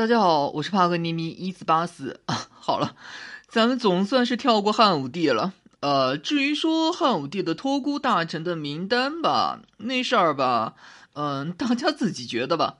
大家好，我是帕格尼尼一四八四啊。好了，咱们总算是跳过汉武帝了。呃，至于说汉武帝的托孤大臣的名单吧，那事儿吧，嗯，大家自己觉得吧。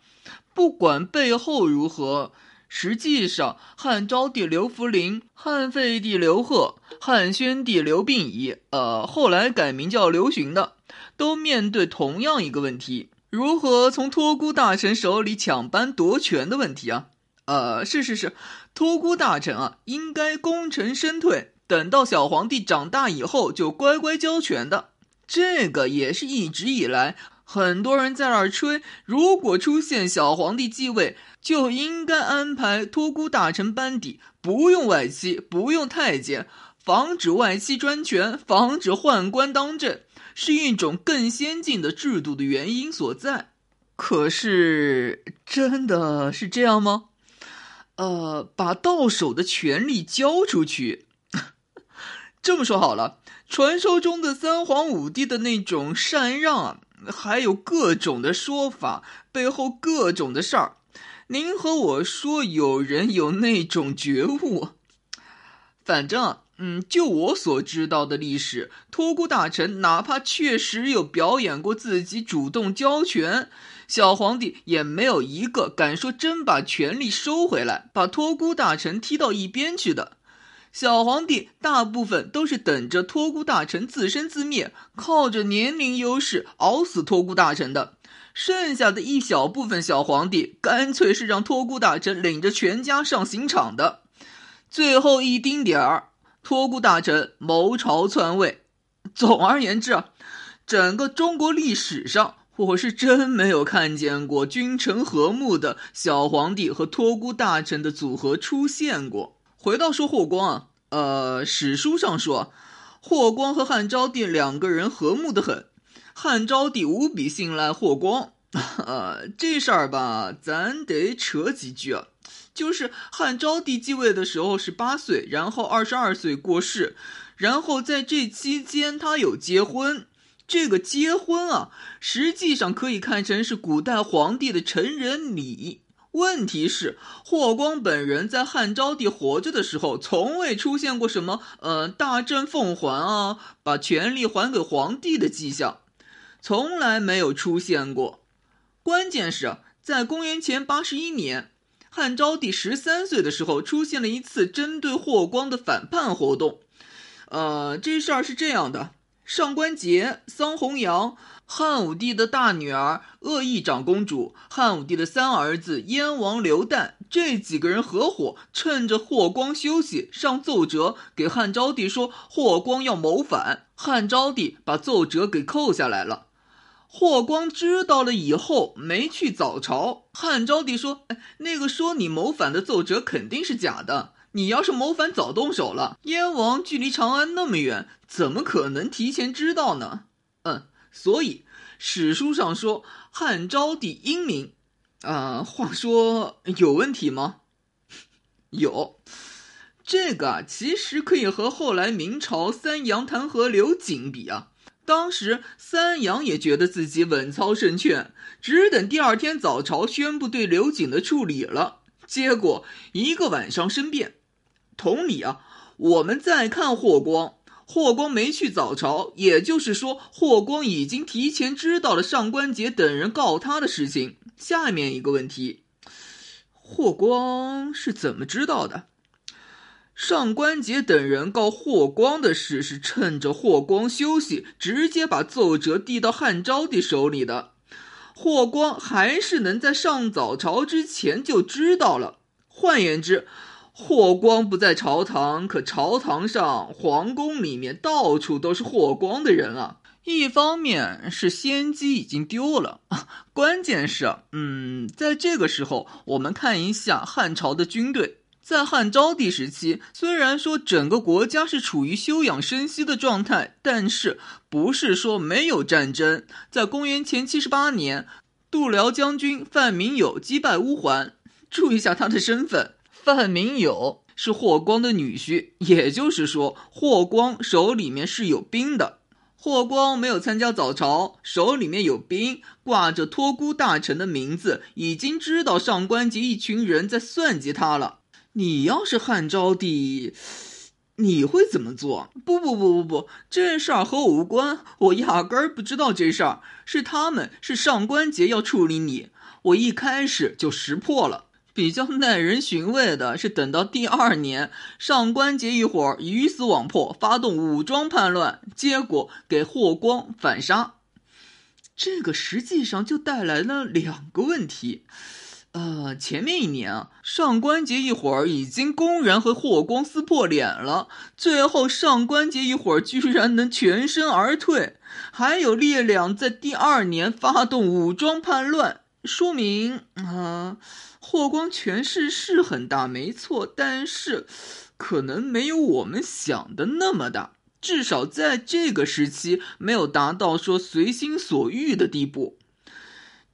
不管背后如何，实际上汉昭帝刘弗陵、汉废帝刘贺、汉宣帝刘病已，呃，后来改名叫刘询的，都面对同样一个问题。如何从托孤大臣手里抢班夺权的问题啊？呃，是是是，托孤大臣啊，应该功成身退，等到小皇帝长大以后就乖乖交权的。这个也是一直以来很多人在那儿吹，如果出现小皇帝继位，就应该安排托孤大臣班底，不用外戚，不用太监，防止外戚专权，防止宦官当政。是一种更先进的制度的原因所在，可是真的是这样吗？呃，把到手的权力交出去，这么说好了，传说中的三皇五帝的那种禅让，还有各种的说法，背后各种的事儿，您和我说，有人有那种觉悟，反正。嗯，就我所知道的历史，托孤大臣哪怕确实有表演过自己主动交权，小皇帝也没有一个敢说真把权力收回来，把托孤大臣踢到一边去的。小皇帝大部分都是等着托孤大臣自生自灭，靠着年龄优势熬死托孤大臣的。剩下的一小部分小皇帝，干脆是让托孤大臣领着全家上刑场的。最后一丁点儿。托孤大臣谋朝篡位，总而言之啊，整个中国历史上，我是真没有看见过君臣和睦的小皇帝和托孤大臣的组合出现过。回到说霍光啊，呃，史书上说，霍光和汉昭帝两个人和睦的很，汉昭帝无比信赖霍光。呃，这事儿吧，咱得扯几句啊。就是汉昭帝继位的时候是八岁，然后二十二岁过世，然后在这期间他有结婚。这个结婚啊，实际上可以看成是古代皇帝的成人礼。问题是，霍光本人在汉昭帝活着的时候，从未出现过什么呃大政奉还啊，把权力还给皇帝的迹象，从来没有出现过。关键是，在公元前八十一年。汉昭帝十三岁的时候，出现了一次针对霍光的反叛活动。呃，这事儿是这样的：上官桀、桑弘羊、汉武帝的大女儿鄂邑长公主、汉武帝的三儿子燕王刘旦，这几个人合伙，趁着霍光休息，上奏折给汉昭帝说霍光要谋反。汉昭帝把奏折给扣下来了。霍光知道了以后，没去早朝。汉昭帝说：“哎，那个说你谋反的奏折肯定是假的。你要是谋反，早动手了。燕王距离长安那么远，怎么可能提前知道呢？”嗯，所以史书上说汉昭帝英明。啊，话说有问题吗？有，这个其实可以和后来明朝三杨弹劾刘瑾比啊。当时三杨也觉得自己稳操胜券，只等第二天早朝宣布对刘瑾的处理了。结果一个晚上生变。同理啊，我们再看霍光，霍光没去早朝，也就是说霍光已经提前知道了上官桀等人告他的事情。下面一个问题，霍光是怎么知道的？上官桀等人告霍光的事，是趁着霍光休息，直接把奏折递到汉昭帝手里的。霍光还是能在上早朝之前就知道了。换言之，霍光不在朝堂，可朝堂上、皇宫里面到处都是霍光的人啊。一方面是先机已经丢了，关键是，嗯，在这个时候，我们看一下汉朝的军队。在汉昭帝时期，虽然说整个国家是处于休养生息的状态，但是不是说没有战争。在公元前七十八年，度辽将军范明友击败乌桓。注意一下他的身份，范明友是霍光的女婿，也就是说霍光手里面是有兵的。霍光没有参加早朝，手里面有兵，挂着托孤大臣的名字，已经知道上官桀一群人在算计他了。你要是汉昭帝，你会怎么做？不不不不不，这事儿和我无关，我压根儿不知道这事儿，是他们，是上官桀要处理你，我一开始就识破了。比较耐人寻味的是，等到第二年，上官桀一伙鱼死网破，发动武装叛乱，结果给霍光反杀。这个实际上就带来了两个问题。呃，前面一年啊，上官桀一伙儿已经公然和霍光撕破脸了，最后上官桀一伙儿居然能全身而退，还有力量在第二年发动武装叛乱，说明啊。霍光权势是很大，没错，但是可能没有我们想的那么大。至少在这个时期，没有达到说随心所欲的地步。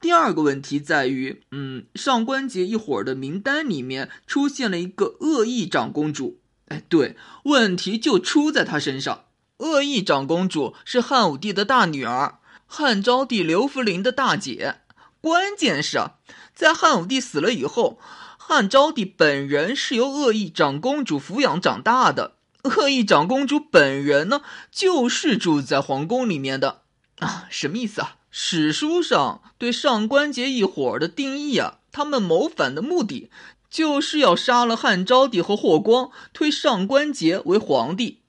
第二个问题在于，嗯，上官桀一伙的名单里面出现了一个恶意长公主。哎，对，问题就出在她身上。恶意长公主是汉武帝的大女儿，汉昭帝刘弗陵的大姐。关键是啊。在汉武帝死了以后，汉昭帝本人是由恶意长公主抚养长大的。恶意长公主本人呢，就是住在皇宫里面的啊。什么意思啊？史书上对上官桀一伙的定义啊，他们谋反的目的就是要杀了汉昭帝和霍光，推上官桀为皇帝。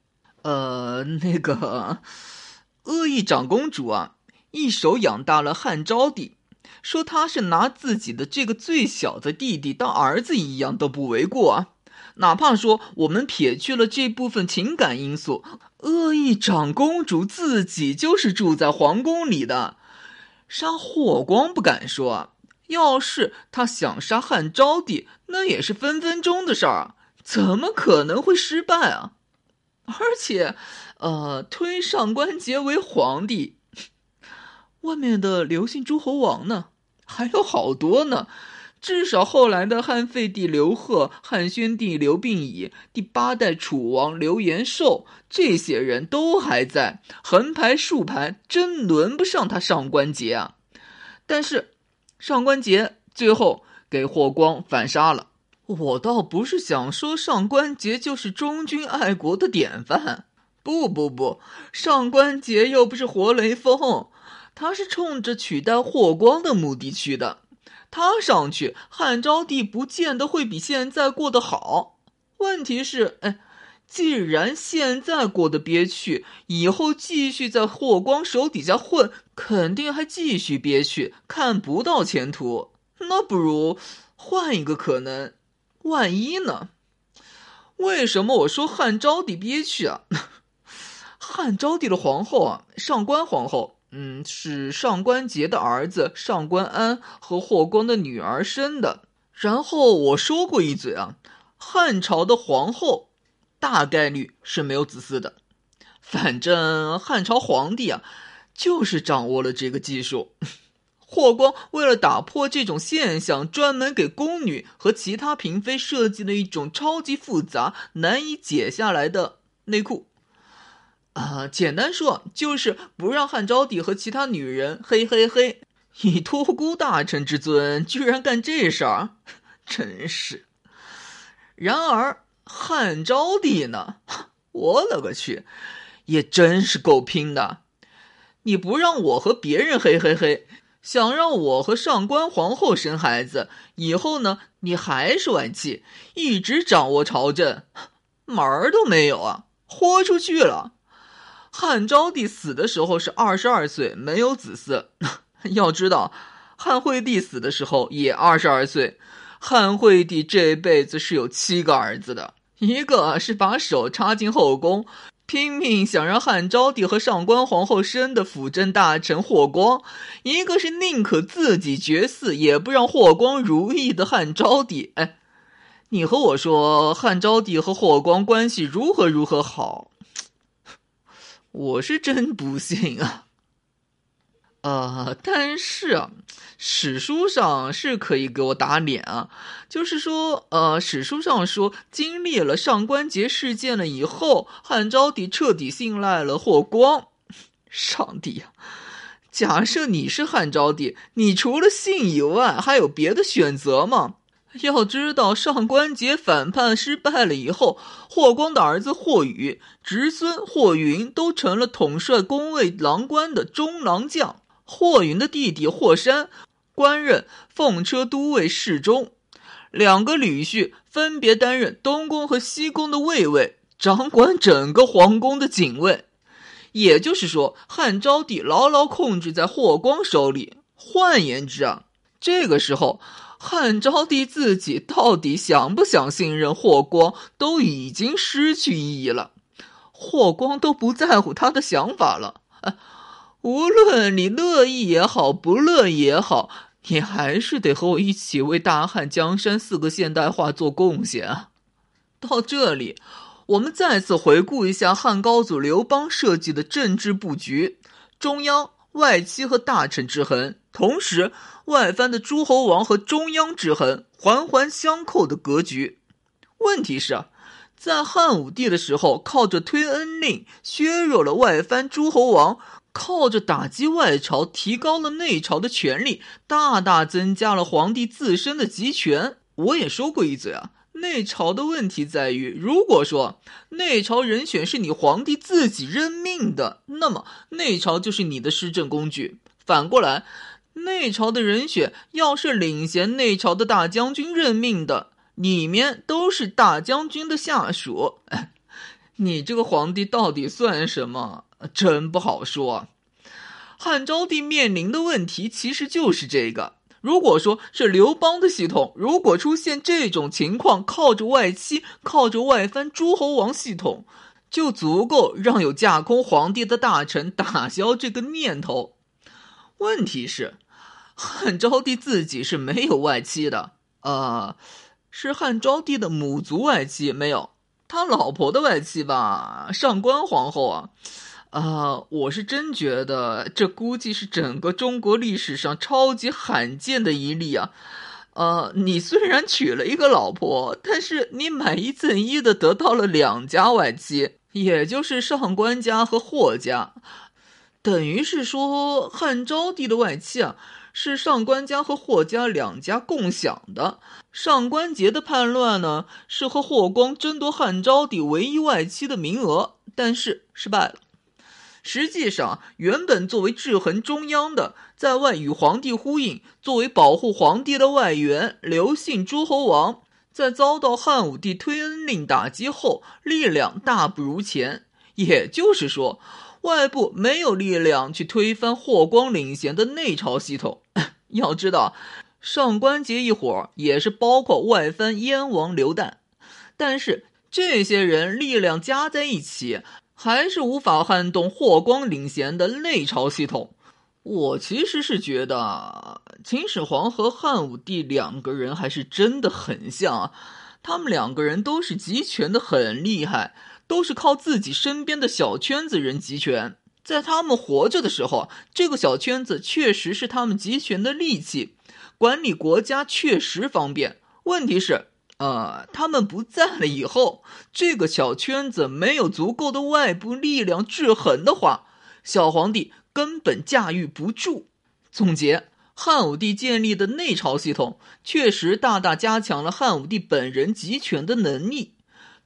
呃，那个恶意长公主啊，一手养大了汉昭帝。说他是拿自己的这个最小的弟弟当儿子一样都不为过啊！哪怕说我们撇去了这部分情感因素，恶意长公主自己就是住在皇宫里的，杀霍光不敢说，要是他想杀汉昭帝，那也是分分钟的事儿，怎么可能会失败啊？而且，呃，推上官桀为皇帝，外面的刘姓诸侯王呢？还有好多呢，至少后来的汉废帝刘贺、汉宣帝刘病已、第八代楚王刘延寿，这些人都还在，横排竖排，真轮不上他上官桀啊！但是，上官桀最后给霍光反杀了。我倒不是想说上官桀就是忠君爱国的典范，不不不，上官桀又不是活雷锋。他是冲着取代霍光的目的去的，他上去，汉昭帝不见得会比现在过得好。问题是，哎，既然现在过得憋屈，以后继续在霍光手底下混，肯定还继续憋屈，看不到前途。那不如换一个可能，万一呢？为什么我说汉昭帝憋屈啊？汉昭帝的皇后啊，上官皇后。嗯，是上官桀的儿子上官安和霍光的女儿生的。然后我说过一嘴啊，汉朝的皇后大概率是没有子嗣的。反正汉朝皇帝啊，就是掌握了这个技术。霍光为了打破这种现象，专门给宫女和其他嫔妃设计了一种超级复杂、难以解下来的内裤。啊，简单说就是不让汉昭帝和其他女人，嘿嘿嘿，以托孤大臣之尊，居然干这事儿，真是。然而汉昭帝呢，我勒个去，也真是够拼的。你不让我和别人嘿嘿嘿，想让我和上官皇后生孩子，以后呢，你还是外戚，一直掌握朝政，门儿都没有啊，豁出去了。汉昭帝死的时候是二十二岁，没有子嗣。要知道，汉惠帝死的时候也二十二岁。汉惠帝这辈子是有七个儿子的，一个是把手插进后宫，拼命想让汉昭帝和上官皇后生的辅政大臣霍光；一个是宁可自己绝嗣也不让霍光如意的汉昭帝。哎，你和我说汉昭帝和霍光关系如何如何好？我是真不信啊，呃，但是啊，史书上是可以给我打脸啊，就是说，呃，史书上说，经历了上官桀事件了以后，汉昭帝彻底信赖了霍光，上帝呀！假设你是汉昭帝，你除了信以外，还有别的选择吗？要知道，上官桀反叛失败了以后，霍光的儿子霍宇、侄孙霍云都成了统帅宫卫郎官的中郎将。霍云的弟弟霍山官任奉车都尉侍中，两个女婿分别担任东宫和西宫的卫尉，掌管整个皇宫的警卫。也就是说，汉昭帝牢牢控制在霍光手里。换言之啊，这个时候。汉昭帝自己到底想不想信任霍光，都已经失去意义了。霍光都不在乎他的想法了。无论你乐意也好，不乐意也好，你还是得和我一起为大汉江山四个现代化做贡献啊！到这里，我们再次回顾一下汉高祖刘邦设计的政治布局：中央、外戚和大臣之衡，同时。外藩的诸侯王和中央之衡环环相扣的格局，问题是啊，在汉武帝的时候，靠着推恩令削弱了外藩诸侯王，靠着打击外朝提高了内朝的权力，大大增加了皇帝自身的集权。我也说过一嘴啊，内朝的问题在于，如果说内朝人选是你皇帝自己任命的，那么内朝就是你的施政工具。反过来。内朝的人选要是领衔内朝的大将军任命的，里面都是大将军的下属，你这个皇帝到底算什么？真不好说。汉昭帝面临的问题其实就是这个：如果说是刘邦的系统，如果出现这种情况，靠着外戚、靠着外藩诸侯王系统，就足够让有架空皇帝的大臣打消这个念头。问题是。汉昭帝自己是没有外戚的，呃，是汉昭帝的母族外戚没有，他老婆的外戚吧，上官皇后啊，啊，我是真觉得这估计是整个中国历史上超级罕见的一例啊，呃，你虽然娶了一个老婆，但是你买一赠一的得到了两家外戚，也就是上官家和霍家，等于是说汉昭帝的外戚啊。是上官家和霍家两家共享的。上官桀的叛乱呢，是和霍光争夺汉昭帝唯一外戚的名额，但是失败了。实际上，原本作为制衡中央的，在外与皇帝呼应，作为保护皇帝的外援，刘姓诸侯王，在遭到汉武帝推恩令打击后，力量大不如前。也就是说。外部没有力量去推翻霍光领衔的内朝系统。要知道，上官桀一伙也是包括外藩燕王刘旦，但是这些人力量加在一起，还是无法撼动霍光领衔的内朝系统。我其实是觉得秦始皇和汉武帝两个人还是真的很像啊，他们两个人都是集权的很厉害。都是靠自己身边的小圈子人集权，在他们活着的时候，这个小圈子确实是他们集权的利器，管理国家确实方便。问题是，呃，他们不在了以后，这个小圈子没有足够的外部力量制衡的话，小皇帝根本驾驭不住。总结：汉武帝建立的内朝系统确实大大加强了汉武帝本人集权的能力。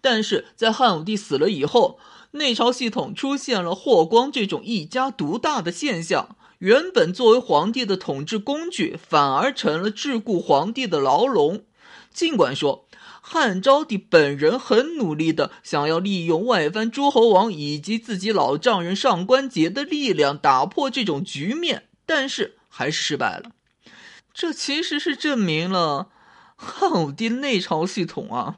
但是在汉武帝死了以后，内朝系统出现了霍光这种一家独大的现象。原本作为皇帝的统治工具，反而成了桎梏皇帝的牢笼。尽管说汉昭帝本人很努力的想要利用外藩诸侯王以及自己老丈人上官桀的力量打破这种局面，但是还是失败了。这其实是证明了汉武帝内朝系统啊。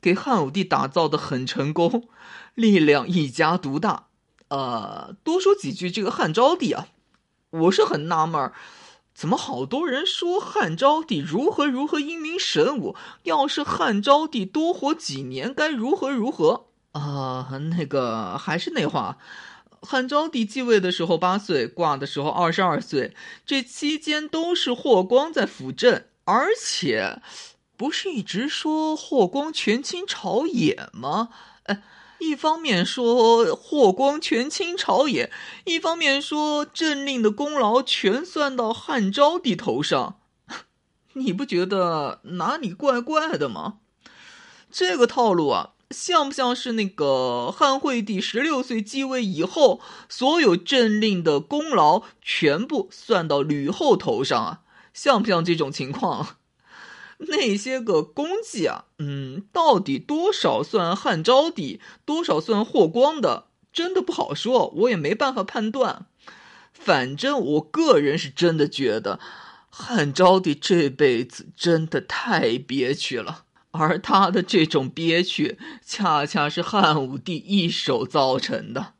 给汉武帝打造的很成功，力量一家独大。呃，多说几句这个汉昭帝啊，我是很纳闷，怎么好多人说汉昭帝如何如何英明神武？要是汉昭帝多活几年，该如何如何？啊，那个还是那话，汉昭帝继位的时候八岁，挂的时候二十二岁，这期间都是霍光在辅政，而且。不是一直说霍光权倾朝野吗？哎，一方面说霍光权倾朝野，一方面说政令的功劳全算到汉昭帝头上，你不觉得哪里怪怪的吗？这个套路啊，像不像是那个汉惠帝十六岁继位以后，所有政令的功劳全部算到吕后头上啊？像不像这种情况？那些个功绩啊，嗯，到底多少算汉昭帝，多少算霍光的，真的不好说，我也没办法判断。反正我个人是真的觉得，汉昭帝这辈子真的太憋屈了，而他的这种憋屈，恰恰是汉武帝一手造成的。